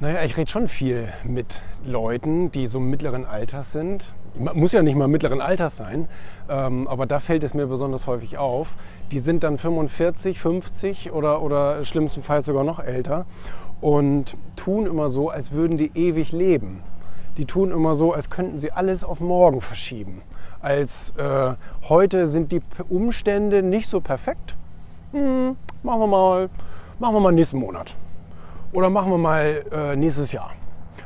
Naja, ich rede schon viel mit Leuten, die so mittleren Alters sind. Muss ja nicht mal mittleren Alters sein, ähm, aber da fällt es mir besonders häufig auf. Die sind dann 45, 50 oder, oder schlimmstenfalls sogar noch älter und tun immer so, als würden die ewig leben. Die tun immer so, als könnten sie alles auf morgen verschieben. Als äh, heute sind die Umstände nicht so perfekt. Hm, machen wir mal, machen wir mal nächsten Monat. Oder machen wir mal äh, nächstes Jahr.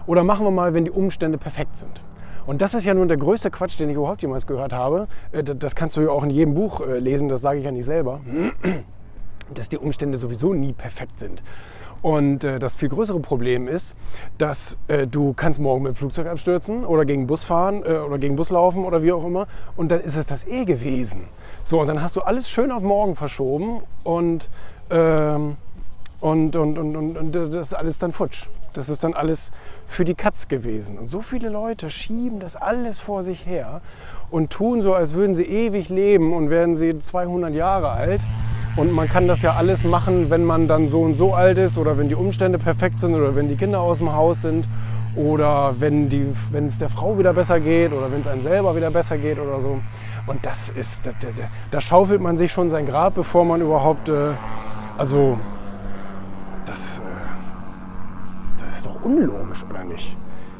Oder machen wir mal, wenn die Umstände perfekt sind. Und das ist ja nun der größte Quatsch, den ich überhaupt jemals gehört habe. Äh, das kannst du ja auch in jedem Buch äh, lesen, das sage ich ja nicht selber. Dass die Umstände sowieso nie perfekt sind. Und äh, das viel größere Problem ist, dass äh, du kannst morgen mit dem Flugzeug abstürzen oder gegen Bus fahren äh, oder gegen Bus laufen oder wie auch immer. Und dann ist es das eh gewesen. So, und dann hast du alles schön auf morgen verschoben und ähm, und, und, und, und, das ist alles dann futsch. Das ist dann alles für die Katz gewesen. Und so viele Leute schieben das alles vor sich her und tun so, als würden sie ewig leben und werden sie 200 Jahre alt. Und man kann das ja alles machen, wenn man dann so und so alt ist oder wenn die Umstände perfekt sind oder wenn die Kinder aus dem Haus sind oder wenn es der Frau wieder besser geht oder wenn es einem selber wieder besser geht oder so. Und das ist, da, da, da schaufelt man sich schon sein Grab, bevor man überhaupt, äh, also das, äh, das ist doch unlogisch, oder nicht?